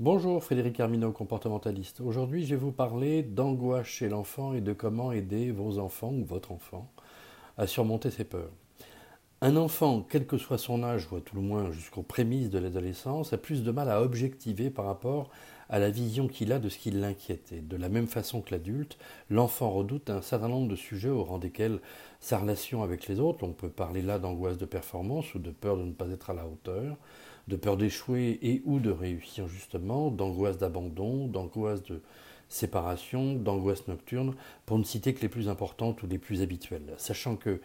Bonjour Frédéric Armino, comportementaliste. Aujourd'hui, je vais vous parler d'angoisse chez l'enfant et de comment aider vos enfants ou votre enfant à surmonter ses peurs. Un enfant, quel que soit son âge, ou à tout le moins jusqu'aux prémices de l'adolescence, a plus de mal à objectiver par rapport à la vision qu'il a de ce qui l'inquiète. Et de la même façon que l'adulte, l'enfant redoute un certain nombre de sujets au rang desquels sa relation avec les autres, on peut parler là d'angoisse de performance ou de peur de ne pas être à la hauteur, de peur d'échouer et ou de réussir justement, d'angoisse d'abandon, d'angoisse de séparation, d'angoisse nocturne, pour ne citer que les plus importantes ou les plus habituelles. Sachant que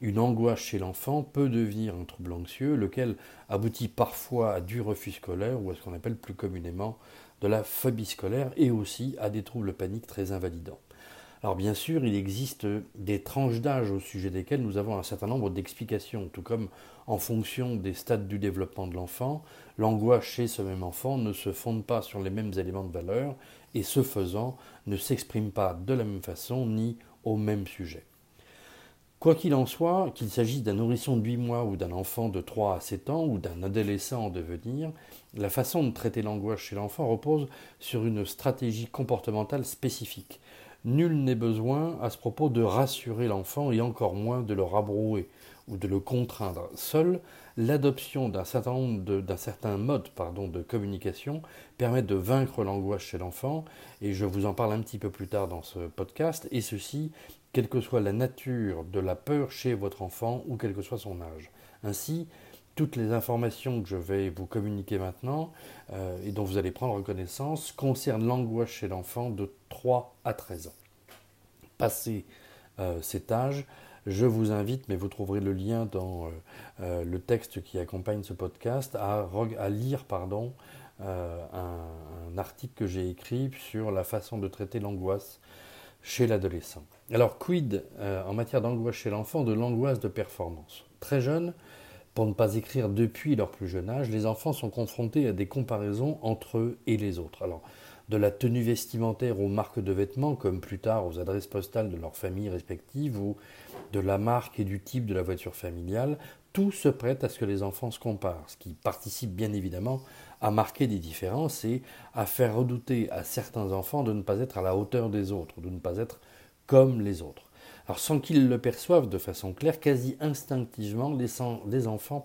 une angoisse chez l'enfant peut devenir un trouble anxieux, lequel aboutit parfois à du refus scolaire ou à ce qu'on appelle plus communément de la phobie scolaire et aussi à des troubles paniques très invalidants. Alors bien sûr, il existe des tranches d'âge au sujet desquelles nous avons un certain nombre d'explications, tout comme en fonction des stades du développement de l'enfant, l'angoisse chez ce même enfant ne se fonde pas sur les mêmes éléments de valeur et ce faisant ne s'exprime pas de la même façon ni au même sujet. Quoi qu'il en soit, qu'il s'agisse d'un nourrisson de 8 mois ou d'un enfant de 3 à 7 ans ou d'un adolescent en devenir, la façon de traiter l'angoisse chez l'enfant repose sur une stratégie comportementale spécifique. Nul n'est besoin à ce propos de rassurer l'enfant et encore moins de le rabrouer ou de le contraindre. Seule l'adoption d'un certain, certain mode de communication permet de vaincre l'angoisse chez l'enfant, et je vous en parle un petit peu plus tard dans ce podcast, et ceci, quelle que soit la nature de la peur chez votre enfant ou quel que soit son âge. Ainsi, toutes les informations que je vais vous communiquer maintenant euh, et dont vous allez prendre connaissance concernent l'angoisse chez l'enfant de 3 à 13 ans. Passé euh, cet âge, je vous invite, mais vous trouverez le lien dans euh, le texte qui accompagne ce podcast, à, lire pardon, un, article que j'ai écrit sur la façon de traiter l'angoisse chez l'adolescent. Alors, quid en matière d'angoisse chez l'enfant de l'angoisse de performance? Très jeune, pour ne pas écrire depuis leur plus jeune âge, les enfants sont confrontés à des comparaisons entre eux et les autres. Alors, de la tenue vestimentaire aux marques de vêtements, comme plus tard aux adresses postales de leurs familles respectives, ou de la marque et du type de la voiture familiale, tout se prête à ce que les enfants se comparent, ce qui participe bien évidemment à marquer des différences et à faire redouter à certains enfants de ne pas être à la hauteur des autres, de ne pas être comme les autres. Alors sans qu'ils le perçoivent de façon claire, quasi instinctivement, les, enfants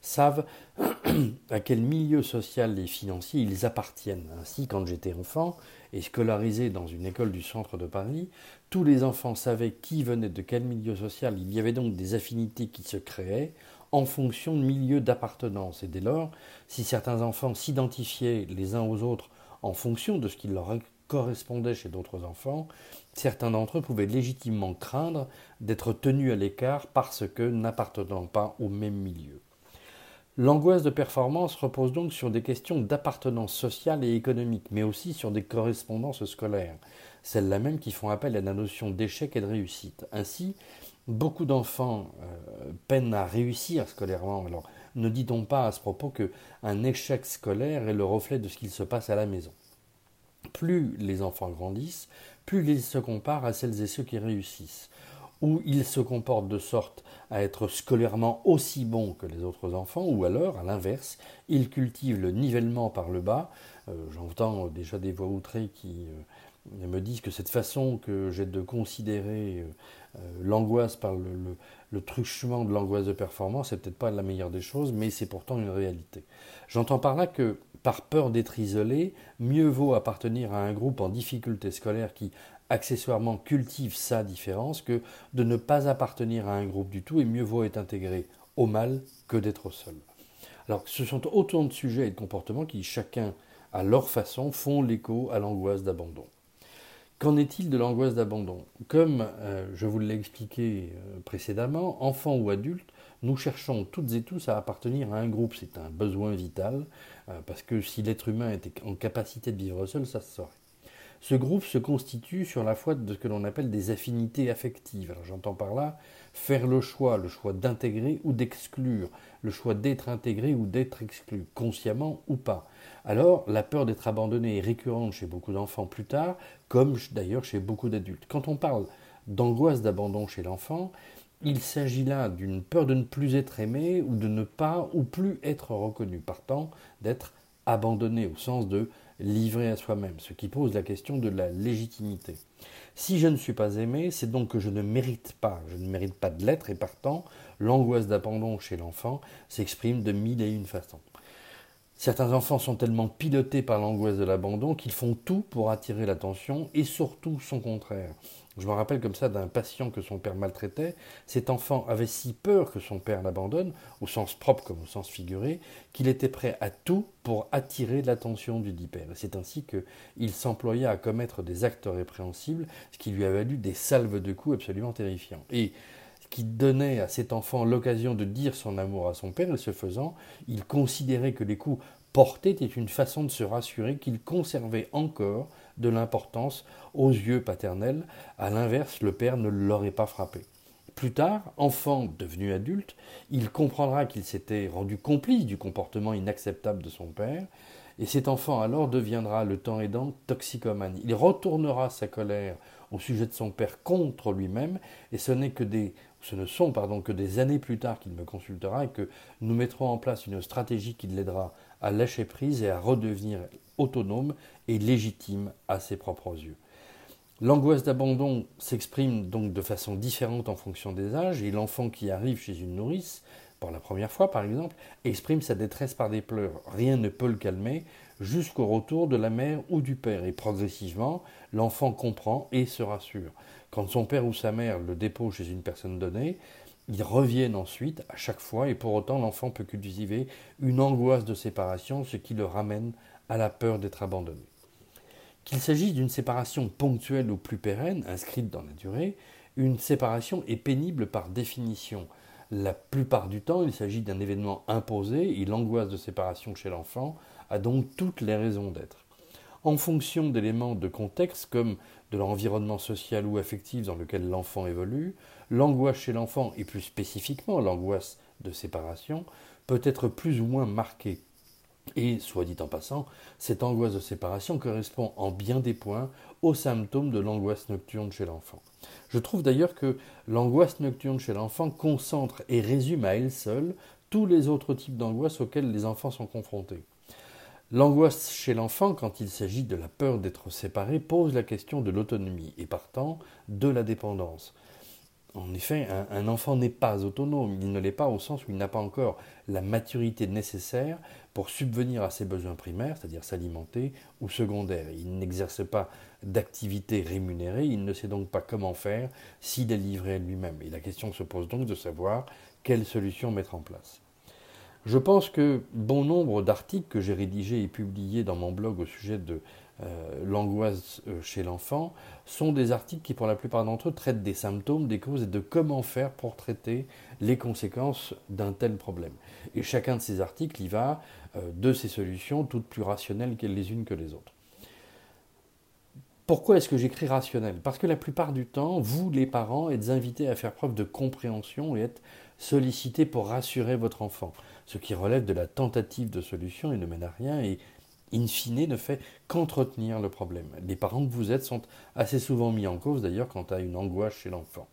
savent à quel milieu social et financier ils appartiennent. Ainsi, quand j'étais enfant et scolarisé dans une école du centre de Paris, tous les enfants savaient qui venait de quel milieu social. Il y avait donc des affinités qui se créaient en fonction de milieu d'appartenance. Et dès lors, si certains enfants s'identifiaient les uns aux autres en fonction de ce qui leur correspondait chez d'autres enfants, certains d'entre eux pouvaient légitimement craindre d'être tenus à l'écart parce que n'appartenant pas au même milieu. L'angoisse de performance repose donc sur des questions d'appartenance sociale et économique, mais aussi sur des correspondances scolaires, celles-là même qui font appel à la notion d'échec et de réussite. Ainsi, beaucoup d'enfants euh, peinent à réussir scolairement. Alors, ne dit-on pas à ce propos qu'un échec scolaire est le reflet de ce qu'il se passe à la maison? Plus les enfants grandissent, plus ils se comparent à celles et ceux qui réussissent, ou ils se comportent de sorte à être scolairement aussi bons que les autres enfants, ou alors, à l'inverse, ils cultivent le nivellement par le bas. Euh, j'entends déjà des voix outrées qui euh, me disent que cette façon que j'ai de considérer euh, l'angoisse par le, truchement de l'angoisse de performance, c'est peut-être pas la meilleure des choses, mais c'est pourtant une réalité. J'entends par là que par peur d'être isolé, mieux vaut appartenir à un groupe en difficulté scolaire qui accessoirement cultive sa différence que de ne pas appartenir à un groupe du tout et mieux vaut être intégré au mal que d'être seul. Alors ce sont autant de sujets et de comportements qui, chacun à leur façon, font l'écho à l'angoisse d'abandon. Qu'en est-il de l'angoisse d'abandon? Comme euh, je vous l'ai expliqué euh, précédemment, enfant ou adulte, nous cherchons toutes et tous à appartenir à un groupe. C'est un besoin vital, euh, parce que si l'être humain était en capacité de vivre seul, ça se saurait. Ce groupe se constitue sur la foi de ce que l'on appelle des affinités affectives. j'entends par là faire le choix, le choix d'intégrer ou d'exclure, le choix d'être intégré ou d'être exclu, consciemment ou pas. Alors la peur d'être abandonné est récurrente chez beaucoup d'enfants plus tard, comme d'ailleurs chez beaucoup d'adultes. Quand on parle d'angoisse d'abandon chez l'enfant, il s'agit là d'une peur de ne plus être aimé ou de ne pas ou plus être reconnu, partant d'être abandonné au sens de livré à soi-même, ce qui pose la question de la légitimité. Si je ne suis pas aimé, c'est donc que je ne mérite pas, je ne mérite pas de l'être, et partant, l'angoisse d'abandon chez l'enfant s'exprime de mille et une façons. Certains enfants sont tellement pilotés par l'angoisse de l'abandon qu'ils font tout pour attirer l'attention et surtout son contraire. Je me rappelle comme ça d'un patient que son père maltraitait. Cet enfant avait si peur que son père l'abandonne, au sens propre comme au sens figuré, qu'il était prêt à tout pour attirer l'attention du dit père. C'est ainsi qu'il s'employa à commettre des actes répréhensibles, ce qui lui a valu des salves de coups absolument terrifiants. Et qui donnait à cet enfant l'occasion de dire son amour à son père, et ce faisant, il considérait que les coups portés étaient une façon de se rassurer qu'il conservait encore de l'importance aux yeux paternels. À l'inverse, le père ne l'aurait pas frappé. Plus tard, enfant devenu adulte, il comprendra qu'il s'était rendu complice du comportement inacceptable de son père, et cet enfant alors deviendra, le temps aidant, toxicomane. Il retournera sa colère au sujet de son père contre lui-même, et ce n'est que des ce ne sont pardon, que des années plus tard qu'il me consultera et que nous mettrons en place une stratégie qui l'aidera à lâcher prise et à redevenir autonome et légitime à ses propres yeux. L'angoisse d'abandon s'exprime donc de façon différente en fonction des âges et l'enfant qui arrive chez une nourrice, la première fois par exemple, exprime sa détresse par des pleurs. Rien ne peut le calmer jusqu'au retour de la mère ou du père et progressivement l'enfant comprend et se rassure. Quand son père ou sa mère le dépose chez une personne donnée, ils reviennent ensuite à chaque fois et pour autant l'enfant peut cultiver une angoisse de séparation, ce qui le ramène à la peur d'être abandonné. Qu'il s'agisse d'une séparation ponctuelle ou plus pérenne, inscrite dans la durée, une séparation est pénible par définition. La plupart du temps, il s'agit d'un événement imposé et l'angoisse de séparation chez l'enfant a donc toutes les raisons d'être. En fonction d'éléments de contexte comme de l'environnement social ou affectif dans lequel l'enfant évolue, l'angoisse chez l'enfant, et plus spécifiquement l'angoisse de séparation, peut être plus ou moins marquée. Et, soit dit en passant, cette angoisse de séparation correspond en bien des points aux symptômes de l'angoisse nocturne chez l'enfant. Je trouve d'ailleurs que l'angoisse nocturne chez l'enfant concentre et résume à elle seule tous les autres types d'angoisse auxquels les enfants sont confrontés. L'angoisse chez l'enfant, quand il s'agit de la peur d'être séparé, pose la question de l'autonomie et partant de la dépendance. En effet, un, enfant n'est pas autonome, il ne l'est pas au sens où il n'a pas encore la maturité nécessaire pour subvenir à ses besoins primaires, c'est-à-dire s'alimenter, ou secondaires. Il n'exerce pas d'activité rémunérée, il ne sait donc pas comment faire s'il est livré à lui-même. Et la question se pose donc de savoir quelle solution mettre en place. Je pense que bon nombre d'articles que j'ai rédigés et publiés dans mon blog au sujet de l'angoisse euh, chez l'enfant sont des articles qui, pour la plupart d'entre eux, traitent des symptômes, des causes et de comment faire pour traiter les conséquences d'un tel problème. Et chacun de ces articles y va euh, de ces solutions, toutes plus rationnelles les unes que les autres. Pourquoi est-ce que j'écris rationnel? Parce que la plupart du temps, vous, les parents, êtes invités à faire preuve de compréhension et êtes sollicités pour rassurer votre enfant ce qui relève de la tentative de solution et ne mène à rien et in fine ne fait qu'entretenir le problème. Les parents que vous êtes sont assez souvent mis en cause d'ailleurs quant à une angoisse chez l'enfant.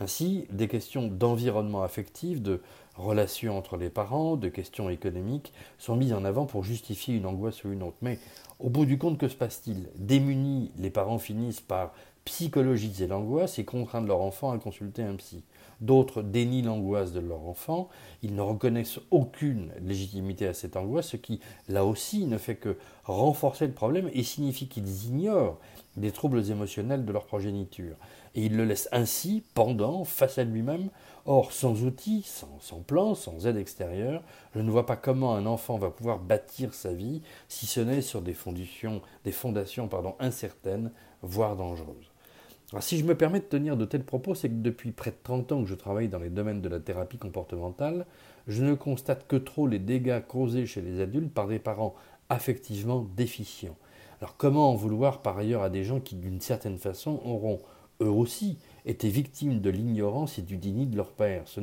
Ainsi, des questions d'environnement affectif, de relations entre les parents, de questions économiques sont mises en avant pour justifier une angoisse ou une autre. Mais au bout du compte, que se passe-t-il? Démunis, les parents finissent par psychologiser l'angoisse et contraindre leur enfant à consulter un psy. D'autres dénient l'angoisse de leur enfant, ils ne reconnaissent aucune légitimité à cette angoisse, ce qui, là aussi, ne fait que renforcer le problème et signifie qu'ils ignorent les troubles émotionnels de leur progéniture. Et ils le laissent ainsi, pendant, face à lui-même. Or, sans outils, sans, plan, sans aide extérieure, je ne vois pas comment un enfant va pouvoir bâtir sa vie, si ce n'est sur des fondations, incertaines, voire dangereuses si je me permets de tenir de tels propos, c'est que depuis près de 30 ans que je travaille dans les domaines de la thérapie comportementale, je ne constate que trop les dégâts causés chez les adultes par des parents affectivement déficients. Alors comment en vouloir par ailleurs à des gens qui, d'une certaine façon, auront eux aussi été victimes de l'ignorance et du déni de leur père? Ce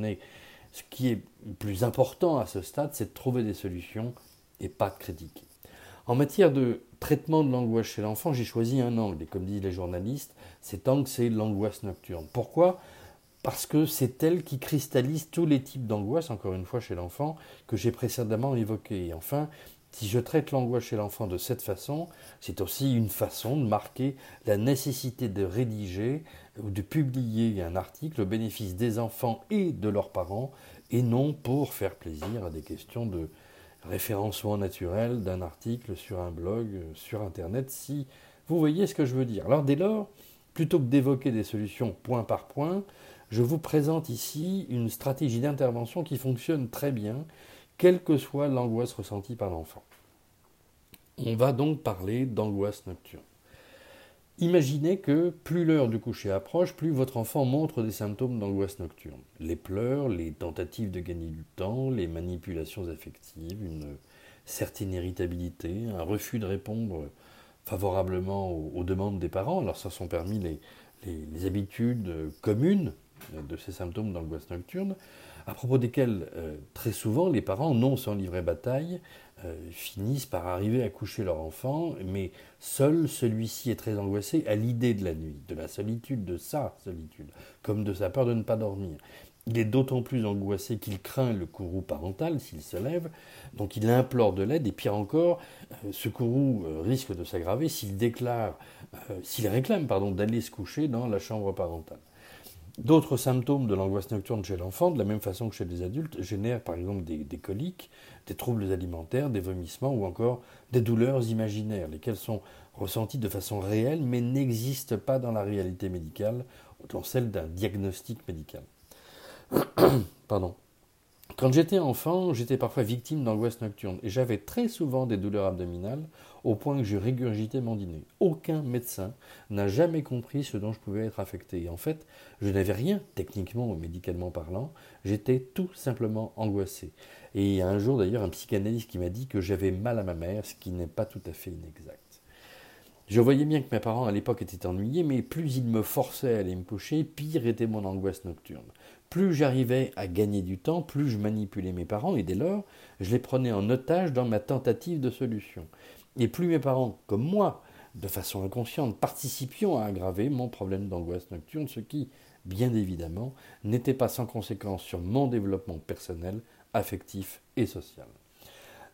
ce qui est plus important à ce stade, c'est de trouver des solutions et pas de critiquer. En matière de traitement de l'angoisse chez l'enfant, j'ai choisi un angle, et comme disent les journalistes, cet angle, c'est l'angoisse nocturne. Pourquoi? Parce que c'est elle qui cristallise tous les types d'angoisse, encore une fois, chez l'enfant, que j'ai précédemment évoqués. Et enfin, Si je traite l'angoisse chez l'enfant de cette façon, c'est aussi une façon de marquer la nécessité de rédiger ou de publier un article au bénéfice des enfants et de leurs parents, et non pour faire plaisir à des questions de référencement naturel d'un article sur un blog, sur Internet, si vous voyez ce que je veux dire. Alors dès lors, plutôt que d'évoquer des solutions point par point, je vous présente ici une stratégie d'intervention qui fonctionne très bien quelle que soit l'angoisse ressentie par l'enfant. On va donc parler d'angoisse nocturne. Imaginez que plus l'heure du coucher approche, plus votre enfant montre des symptômes d'angoisse nocturne. Les pleurs, les tentatives de gagner du temps, les manipulations affectives, une certaine irritabilité, un refus de répondre favorablement aux, demandes des parents. Alors ça sont permis les, habitudes communes de ces symptômes d'angoisse nocturne à propos desquels euh, très souvent les parents, non sans livrer bataille, euh, finissent par arriver à coucher leur enfant, mais seul celui-ci est très angoissé à l'idée de la nuit, de la solitude, de sa solitude, comme de sa peur de ne pas dormir. Il est d'autant plus angoissé qu'il craint le courroux parental s'il se lève, donc il implore de l'aide, et pire encore, euh, ce courroux risque de s'aggraver s'il déclare, s'il réclame pardon, d'aller se coucher dans la chambre parentale. D'autres symptômes de l'angoisse nocturne chez l'enfant, de la même façon que chez les adultes, génèrent par exemple des, coliques, des troubles alimentaires, des vomissements ou encore des douleurs imaginaires, lesquelles sont ressenties de façon réelle mais n'existent pas dans la réalité médicale, dans celle d'un diagnostic médical. Pardon. Quand j'étais enfant, j'étais parfois victime d'angoisse nocturne et j'avais très souvent des douleurs abdominales au point que je régurgitais mon dîner. Aucun médecin n'a jamais compris ce dont je pouvais être affecté. Et en fait, je n'avais rien, techniquement ou médicalement parlant, j'étais tout simplement angoissé. Et il y a un jour d'ailleurs un psychanalyste qui m'a dit que j'avais mal à ma mère, ce qui n'est pas tout à fait inexact. Je voyais bien que mes parents à l'époque étaient ennuyés, mais plus ils me forçaient à aller me coucher, pire était mon angoisse nocturne. Plus j'arrivais à gagner du temps, plus je manipulais mes parents, et dès lors, je les prenais en otage dans ma tentative de solution. Et plus mes parents, comme moi, de façon inconsciente, participions à aggraver mon problème d'angoisse nocturne, ce qui, bien évidemment, n'était pas sans conséquence sur mon développement personnel, affectif et social.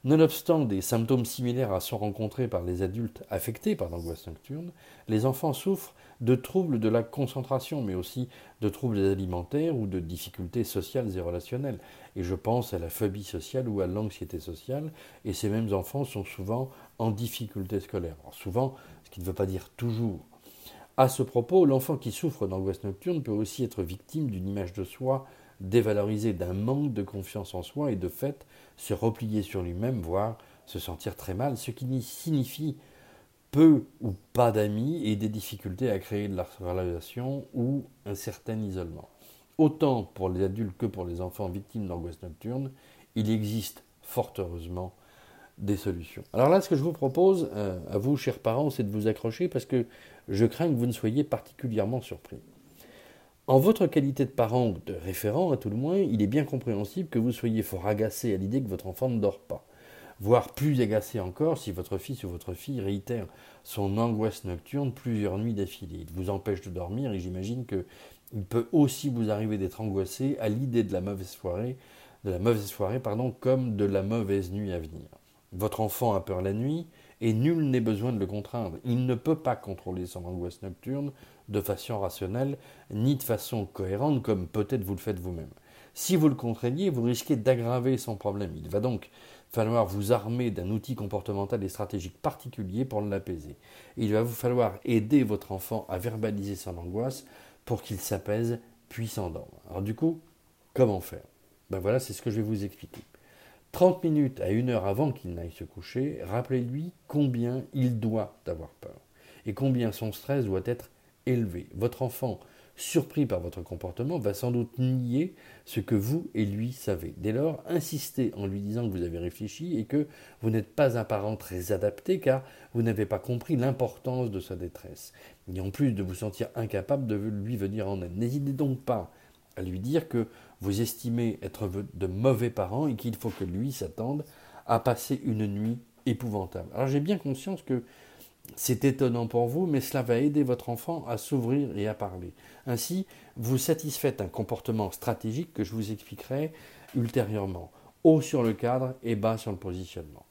Nonobstant des symptômes similaires à ceux rencontrés par les adultes affectés par l'angoisse nocturne, les enfants souffrent de troubles de la concentration, mais aussi de troubles alimentaires ou de difficultés sociales et relationnelles. Et je pense à la phobie sociale ou à l'anxiété sociale, et ces mêmes enfants sont souvent en difficulté scolaire. souvent, ce qui ne veut pas dire toujours. À ce propos, l'enfant qui souffre d'angoisse nocturne peut aussi être victime d'une image de soi dévalorisée, d'un manque de confiance en soi et de fait se replier sur lui-même, voire se sentir très mal, ce qui signifie peu ou pas d'amis et des difficultés à créer de la relation ou un certain isolement. Autant pour les adultes que pour les enfants victimes d'angoisse nocturne, il existe fort heureusement des solutions. Alors là, ce que je vous propose euh, à vous, chers parents, c'est de vous accrocher parce que je crains que vous ne soyez particulièrement surpris. En votre qualité de parent ou de référent, à tout le moins, il est bien compréhensible que vous soyez fort agacé à l'idée que votre enfant ne dort pas. Voire plus agacé encore si votre fils ou votre fille réitère son angoisse nocturne plusieurs nuits d'affilée. Il vous empêche de dormir et j'imagine qu'il peut aussi vous arriver d'être angoissé à l'idée de la mauvaise soirée, de la mauvaise soirée pardon, comme de la mauvaise nuit à venir. Votre enfant a peur la nuit, et nul n'est besoin de le contraindre. Il ne peut pas contrôler son angoisse nocturne de façon rationnelle, ni de façon cohérente, comme peut-être vous le faites vous-même. Si vous le contraignez, vous risquez d'aggraver son problème. Il va donc falloir vous armer d'un outil comportemental et stratégique particulier pour l'apaiser. Il va vous falloir aider votre enfant à verbaliser son angoisse pour qu'il s'apaise puis s'endorme. Alors du coup, comment faire? Ben voilà, c'est ce que je vais vous expliquer. 30 minutes à une heure avant qu'il n'aille se coucher, rappelez-lui combien il doit avoir peur et combien son stress doit être élevé. Votre enfant, surpris par votre comportement, va sans doute nier ce que vous et lui savez. Dès lors, insistez en lui disant que vous avez réfléchi et que vous n'êtes pas un parent très adapté car vous n'avez pas compris l'importance de sa détresse. Et en plus de vous sentir incapable de lui venir en aide. N'hésitez donc pas à lui dire que vous estimez être de mauvais parents et qu'il faut que lui s'attende à passer une nuit épouvantable. Alors j'ai bien conscience que c'est étonnant pour vous, mais cela va aider votre enfant à s'ouvrir et à parler. Ainsi, vous satisfaites un comportement stratégique que je vous expliquerai ultérieurement. Haut sur le cadre et bas sur le positionnement.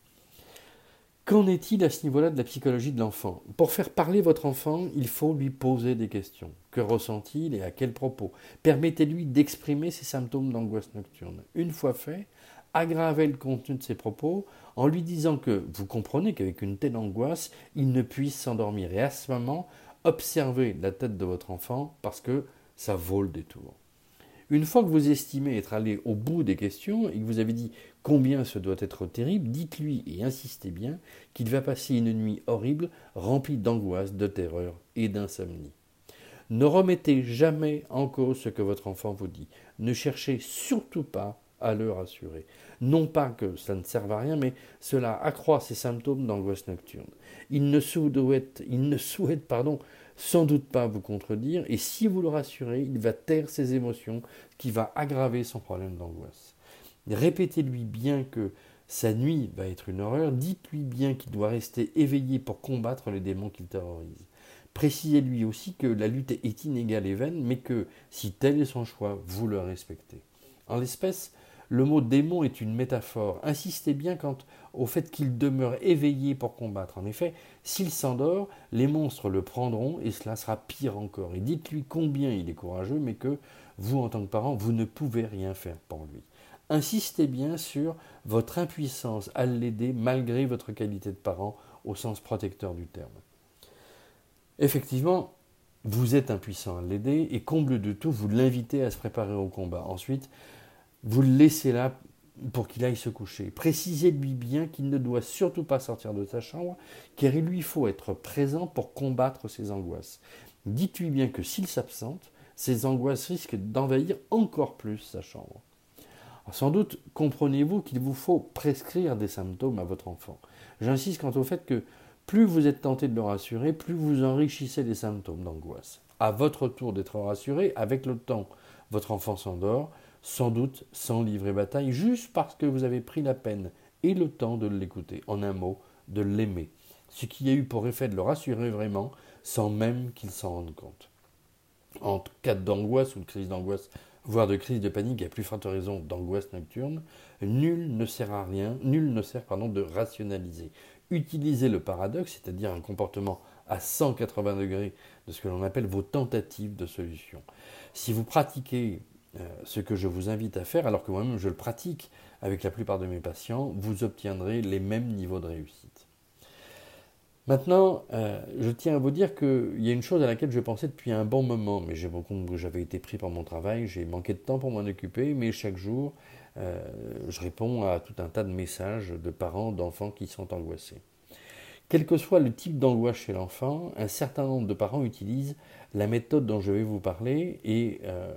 Qu'en est-il à ce niveau-là de la psychologie de l'enfant? Pour faire parler votre enfant, il faut lui poser des questions. Que ressent-il et à quel propos? Permettez-lui d'exprimer ses symptômes d'angoisse nocturne. Une fois fait, aggravez le contenu de ses propos en lui disant que vous comprenez qu'avec une telle angoisse, il ne puisse s'endormir. Et à ce moment, observez la tête de votre enfant parce que ça vaut le détour. Une fois que vous estimez être allé au bout des questions et que vous avez dit combien ce doit être terrible, dites-lui et insistez bien qu'il va passer une nuit horrible remplie d'angoisse, de terreur et d'insomnie. Ne remettez jamais en cause ce que votre enfant vous dit. Ne cherchez surtout pas à le rassurer. Non pas que cela ne serve à rien, mais cela accroît ses symptômes d'angoisse nocturne. Il ne souhaite, il ne souhaite pardon, sans doute pas vous contredire, et si vous le rassurez, il va taire ses émotions, qui va aggraver son problème d'angoisse. Répétez-lui bien que sa nuit va être une horreur, dites-lui bien qu'il doit rester éveillé pour combattre les démons qu'il terrorise. Précisez-lui aussi que la lutte est inégale et vaine, mais que, si tel est son choix, vous le respectez. En l'espèce, le mot démon est une métaphore. Insistez bien quant au fait qu'il demeure éveillé pour combattre. En effet, s'il s'endort, les monstres le prendront et cela sera pire encore. Et dites-lui combien il est courageux, mais que vous, en tant que parent, vous ne pouvez rien faire pour lui. Insistez bien sur votre impuissance à l'aider malgré votre qualité de parent au sens protecteur du terme. Effectivement, vous êtes impuissant à l'aider et comble de tout, vous l'invitez à se préparer au combat. Ensuite, vous le laissez là pour qu'il aille se coucher. Précisez-lui bien qu'il ne doit surtout pas sortir de sa chambre, car il lui faut être présent pour combattre ses angoisses. Dites-lui bien que s'il s'absente, ses angoisses risquent d'envahir encore plus sa chambre. sans doute comprenez-vous qu'il vous faut prescrire des symptômes à votre enfant. J'insiste quant au fait que plus vous êtes tenté de le rassurer, plus vous enrichissez les symptômes d'angoisse. À votre tour d'être rassuré, avec le temps, votre enfant s'endort, sans doute sans livrer bataille, juste parce que vous avez pris la peine et le temps de l'écouter, en un mot, de l'aimer, ce qui a eu pour effet de le rassurer vraiment, sans même qu'il s'en rende compte. En cas d'angoisse ou de crise d'angoisse, voire de crise de panique, à plus forte raison d'angoisse nocturne, nul ne sert à rien, nul ne sert pardon, de rationaliser. Utilisez le paradoxe, c'est-à-dire un comportement à 180 degrés de ce que l'on appelle vos tentatives de solution. Si vous pratiquez ce que je vous invite à faire, alors que moi-même je le pratique avec la plupart de mes patients, vous obtiendrez les mêmes niveaux de réussite. Maintenant, euh, je tiens à vous dire qu'il y a une chose à laquelle je pensais depuis un bon moment, mais j'ai j'avais été pris par mon travail, j'ai manqué de temps pour m'en occuper, mais chaque jour, euh, je réponds à tout un tas de messages de parents, d'enfants qui sont angoissés. Quel que soit le type d'angoisse chez l'enfant, un certain nombre de parents utilisent la méthode dont je vais vous parler et euh,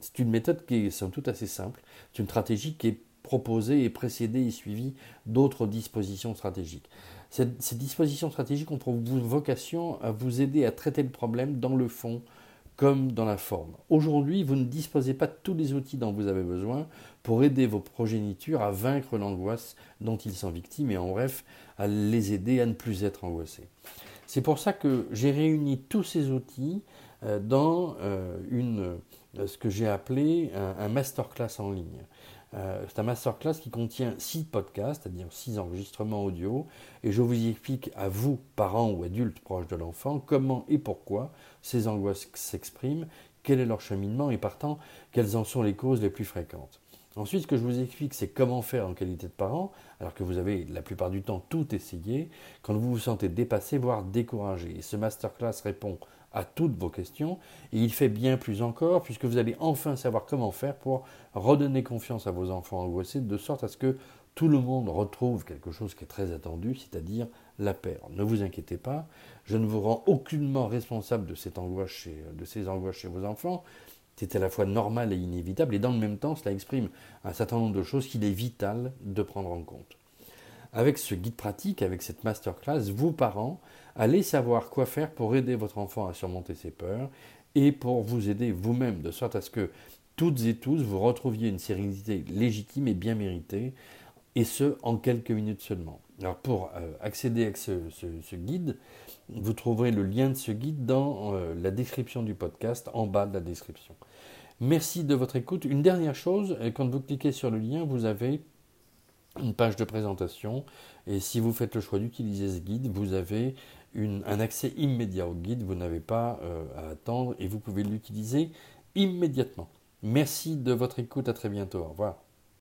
c'est une méthode qui est somme toute assez simple. C'est une stratégie qui est proposée et précédée et suivie d'autres dispositions stratégiques. ces dispositions stratégiques ont pour vocation à vous aider à traiter le problème dans le fond comme dans la forme. Aujourd'hui, vous ne disposez pas de tous les outils dont vous avez besoin pour aider vos progénitures à vaincre l'angoisse dont ils sont victimes et en bref, à les aider à ne plus être angoissés. C'est pour ça que j'ai réuni tous ces outils euh, dans euh, euh, ce que j'ai appelé un, masterclass en ligne. C'est un masterclass qui contient six podcasts, c'est-à-dire six enregistrements audio, et je vous explique à vous, parents ou adultes proches de l'enfant, comment et pourquoi ces angoisses s'expriment, quel est leur cheminement et partant, quelles en sont les causes les plus fréquentes. Ensuite, ce que je vous explique, c'est comment faire en qualité de parent, alors que vous avez la plupart du temps tout essayé, quand vous vous sentez dépassé, voire découragé. Et ce masterclass répond à toutes vos questions, et il fait bien plus encore, puisque vous allez enfin savoir comment faire pour redonner confiance à vos enfants angoissés, de sorte à ce que tout le monde retrouve quelque chose qui est très attendu, c'est-à-dire la paix. Ne vous inquiétez pas, je ne vous rends aucunement responsable de, cette angoisse ces angoisses chez vos enfants, c'est à la fois normal et inévitable, et dans le même temps, cela exprime un certain nombre de choses qu'il est vital de prendre en compte. Avec ce guide pratique, avec cette masterclass, vous, parents, allez savoir quoi faire pour aider votre enfant à surmonter ses peurs et pour vous aider vous-même, de sorte à ce que toutes et tous vous retrouviez une sérénité légitime et bien méritée, et ce, en quelques minutes seulement. Alors pour euh, accéder à ce, guide, vous trouverez le lien de ce guide dans euh, la description du podcast, en bas de la description. Merci de votre écoute. Une dernière chose, euh, quand vous cliquez sur le lien, vous avez une page de présentation. Et si vous faites le choix d'utiliser ce guide, vous avez un accès immédiat au guide. Vous n'avez pas euh, à attendre et vous pouvez l'utiliser immédiatement. Merci de votre écoute. À très bientôt. Au revoir.